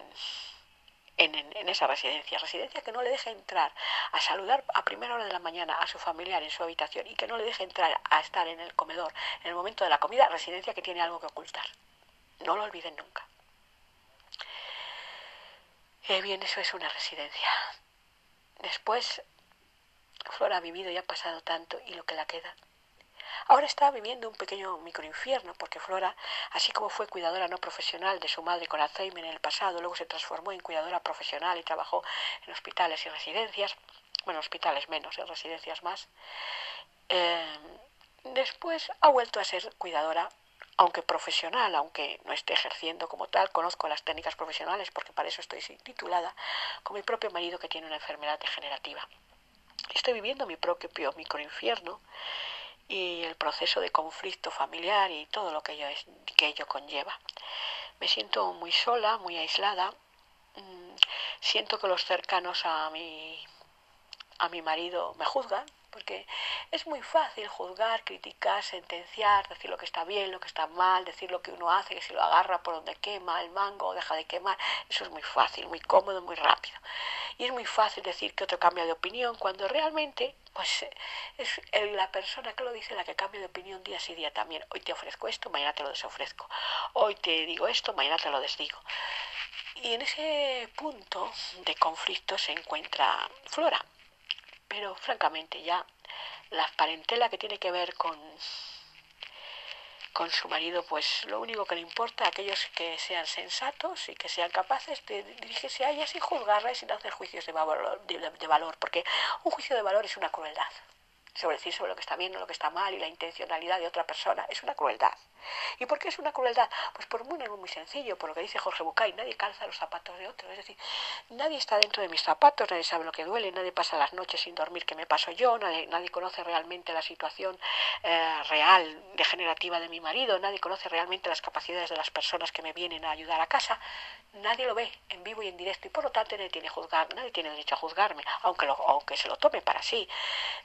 en, esa residencia. Residencia que no le deja entrar a saludar a primera hora de la mañana a su familiar en su habitación y que no le deja entrar a estar en el comedor en el momento de la comida. Residencia que tiene algo que ocultar. No lo olviden nunca. Eh, bien, eso es una residencia. Después, Flora ha vivido y ha pasado tanto y lo que la queda Ahora está viviendo un pequeño microinfierno porque Flora, así como fue cuidadora no profesional de su madre con Alzheimer en el pasado, luego se transformó en cuidadora profesional y trabajó en hospitales y residencias, bueno, hospitales menos, en residencias más. Eh, después ha vuelto a ser cuidadora aunque profesional, aunque no esté ejerciendo como tal, conozco las técnicas profesionales porque para eso estoy titulada, con mi propio marido que tiene una enfermedad degenerativa. Estoy viviendo mi propio microinfierno y el proceso de conflicto familiar y todo lo que ello, que ello conlleva. Me siento muy sola, muy aislada. Mm, siento que los cercanos a mi, a mi marido me juzgan, porque es muy fácil juzgar, criticar, sentenciar, decir lo que está bien, lo que está mal, decir lo que uno hace, que si lo agarra por donde quema el mango o deja de quemar, eso es muy fácil, muy cómodo, muy rápido. Y es muy fácil decir que otro cambia de opinión cuando realmente pues es la persona que lo dice la que cambia de opinión día sí día también. Hoy te ofrezco esto, mañana te lo desofrezco. Hoy te digo esto, mañana te lo desdigo. Y en ese punto de conflicto se encuentra Flora. Pero francamente ya la parentela que tiene que ver con con su marido, pues lo único que le importa a aquellos que sean sensatos y que sean capaces de dirigirse a ella sin juzgarla y sin hacer juicios de valor, de valor, porque un juicio de valor es una crueldad sobre decir sobre lo que está bien o lo que está mal y la intencionalidad de otra persona. Es una crueldad. ¿Y por qué es una crueldad? Pues por muy, muy sencillo, por lo que dice Jorge Bucay, nadie calza los zapatos de otro. Es decir, nadie está dentro de mis zapatos, nadie sabe lo que duele, nadie pasa las noches sin dormir que me paso yo, nadie, nadie conoce realmente la situación eh, real, degenerativa de mi marido, nadie conoce realmente las capacidades de las personas que me vienen a ayudar a casa. Nadie lo ve en vivo y en directo y por lo tanto nadie tiene, juzgar, nadie tiene derecho a juzgarme, aunque, lo, aunque se lo tome para sí.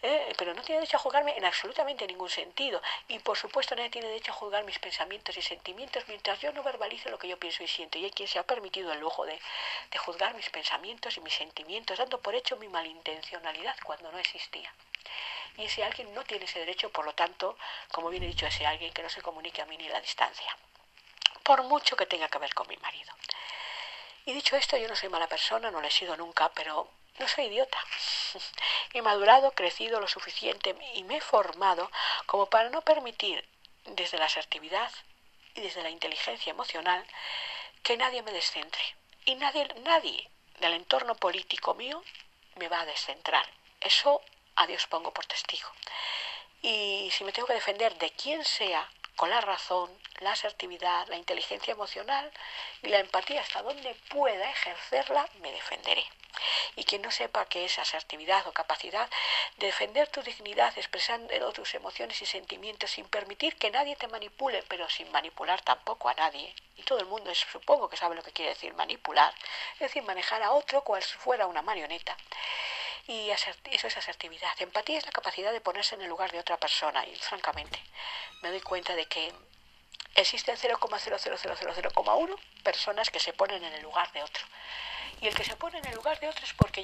¿eh? pero no tiene derecho a juzgarme en absolutamente ningún sentido. Y por supuesto nadie tiene derecho a juzgar mis pensamientos y sentimientos mientras yo no verbalice lo que yo pienso y siento. Y hay quien se ha permitido el lujo de, de juzgar mis pensamientos y mis sentimientos, dando por hecho mi malintencionalidad cuando no existía. Y ese alguien no tiene ese derecho, por lo tanto, como bien he dicho, ese alguien que no se comunique a mí ni la distancia. Por mucho que tenga que ver con mi marido. Y dicho esto, yo no soy mala persona, no lo he sido nunca, pero no soy idiota. <laughs> He madurado, crecido lo suficiente y me he formado como para no permitir desde la asertividad y desde la inteligencia emocional que nadie me descentre. Y nadie, nadie del entorno político mío me va a descentrar. Eso a Dios pongo por testigo. Y si me tengo que defender de quien sea, con la razón, la asertividad, la inteligencia emocional y la empatía hasta donde pueda ejercerla, me defenderé. Y quien no sepa qué es asertividad o capacidad de defender tu dignidad expresando tus emociones y sentimientos sin permitir que nadie te manipule, pero sin manipular tampoco a nadie. Y todo el mundo supongo que sabe lo que quiere decir manipular, es decir, manejar a otro cual si fuera una marioneta. Y eso es asertividad. Empatía es la capacidad de ponerse en el lugar de otra persona. Y francamente, me doy cuenta de que existen 0,00001 personas que se ponen en el lugar de otro. Y el que se pone en el lugar de otro es porque ya